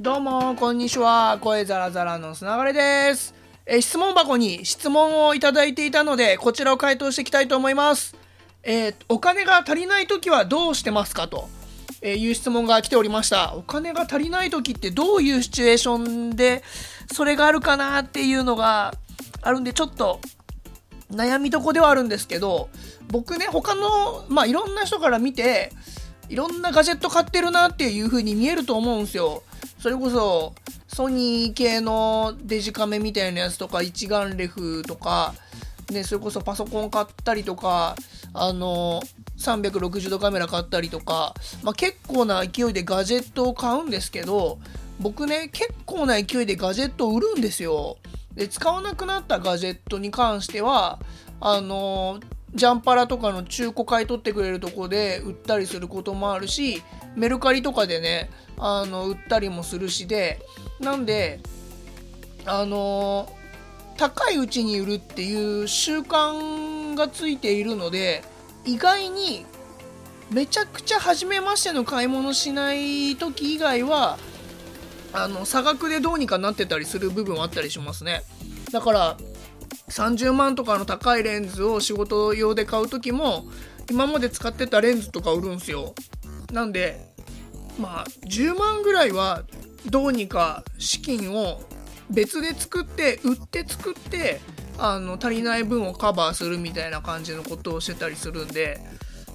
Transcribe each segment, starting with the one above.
どうも、こんにちは。声ザラザラのつながりです。え質問箱に質問をいただいていたので、こちらを回答していきたいと思います。えーお金が足りないときはどうしてますかと、えいう質問が来ておりました。お金が足りないときってどういうシチュエーションでそれがあるかなっていうのがあるんで、ちょっと悩みどこではあるんですけど、僕ね、他の、まあ、いろんな人から見て、いろんなガジェット買ってるなっていう風に見えると思うんですよ。それこそ、ソニー系のデジカメみたいなやつとか、一眼レフとか、ね、それこそパソコン買ったりとか、あの、360度カメラ買ったりとか、まあ、結構な勢いでガジェットを買うんですけど、僕ね、結構な勢いでガジェットを売るんですよ。で、使わなくなったガジェットに関しては、あの、ジャンパラとかの中古買い取ってくれるとこで売ったりすることもあるし、メルカリとかでね、あの、売ったりもするしで、なんで、あの、高いうちに売るっていう習慣がついているので、意外にめちゃくちゃ初めましての買い物しない時以外は、あの、差額でどうにかなってたりする部分はあったりしますね。だから、30万とかの高いレンズを仕事用で買う時も今まで使ってたレンズとか売るんすよ。なんでまあ10万ぐらいはどうにか資金を別で作って売って作ってあの足りない分をカバーするみたいな感じのことをしてたりするんで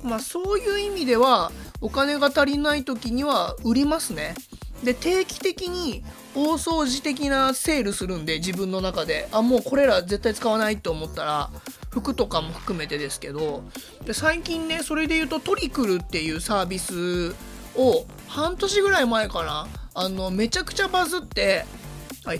まあそういう意味ではお金が足りない時には売りますね。で定期的に大掃除的なセールするんで自分の中で。あもうこれら絶対使わないと思ったら服とかも含めてですけど。で最近ねそれで言うとトリクルっていうサービスを半年ぐらい前かなあのめちゃくちゃバズって、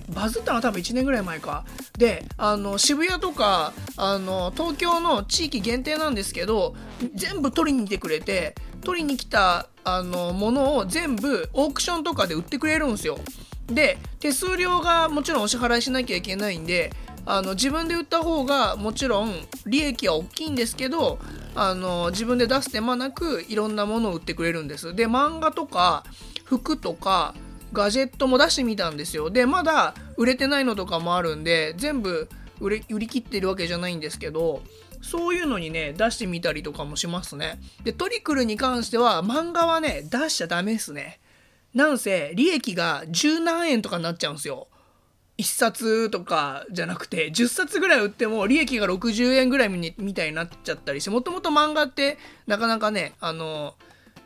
バズったのは多分1年ぐらい前か。で、あの、渋谷とか、あの、東京の地域限定なんですけど、全部取りに来てくれて、取りに来た、あの、ものを全部オークションとかで売ってくれるんですよ。で、手数料がもちろんお支払いしなきゃいけないんで、あの、自分で売った方がもちろん利益は大きいんですけど、あの、自分で出す手間なくいろんなものを売ってくれるんです。で、漫画とか、服とか、ガジェットも出してみたんですよ。で、まだ売れてないのとかもあるんで、全部売れ売り切ってるわけじゃないんですけど、そういうのにね、出してみたりとかもしますね。で、トリクルに関しては、漫画はね、出しちゃダメですね。なんせ、利益が十何円とかになっちゃうんですよ。1冊とかじゃなくて10冊ぐらい売っても利益が60円ぐらいみみたいになっちゃったりしてもともと漫画ってなかなかねあの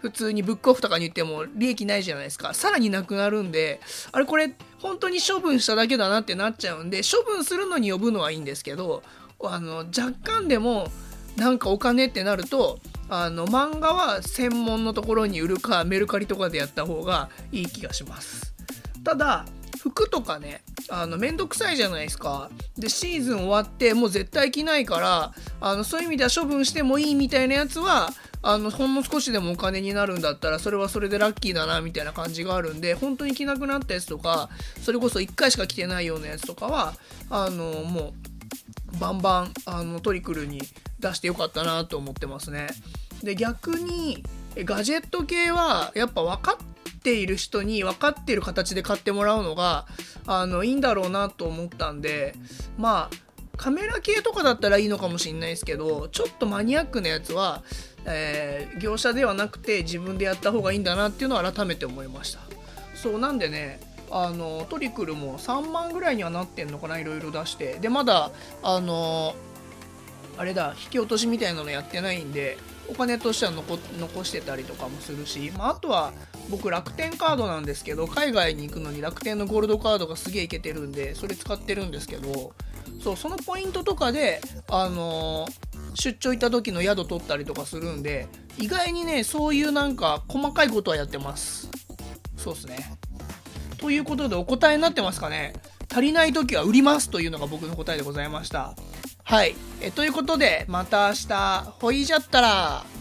普通にブックオフとかに言っても利益ないじゃないですか。さらになくなるんであれこれ本当に処分しただけだなってなっちゃうんで処分するのに呼ぶのはいいんですけどあの若干でもなんかお金ってなるとあの漫画は専門のところに売るかメルカリとかでやった方がいい気がします。ただ服とかねあのめんどくさいじゃないですか。でシーズン終わってもう絶対着ないからあのそういう意味では処分してもいいみたいなやつはあのほんの少しでもお金になるんだったらそれはそれでラッキーだなみたいな感じがあるんで本当に着なくなったやつとかそれこそ1回しか着てないようなやつとかはあのもうバンバンあのトリクルに出してよかったなと思ってますね。で逆にガジェット系はやっぱ分かっている人に分かっている形で買ってもらうのがあのいいんだろうなと思ったんでまあカメラ系とかだったらいいのかもしれないですけどちょっとマニアックなやつは、えー業者ではなくて自分でやった方がいいんだなっていうのを改めて思いました。そうなんでねあのトリクルも3万ぐらいにはなってんのかないろいろ出して。でまだあのあれだ引き落としみたいなのやってないんでお金としては残してたりとかもするし、まあ、あとは僕楽天カードなんですけど海外に行くのに楽天のゴールドカードがすげえいけてるんでそれ使ってるんですけどそうそのポイントとかで、あのー出張行った時の宿取ったりとかするんで意外にねそういうなんか細かいことはやってます。そうっすね。ということでお答えになってますかね。足りない時は売りますというのが僕の答えでございました。はい。えということでまた明日。ほいじゃったら。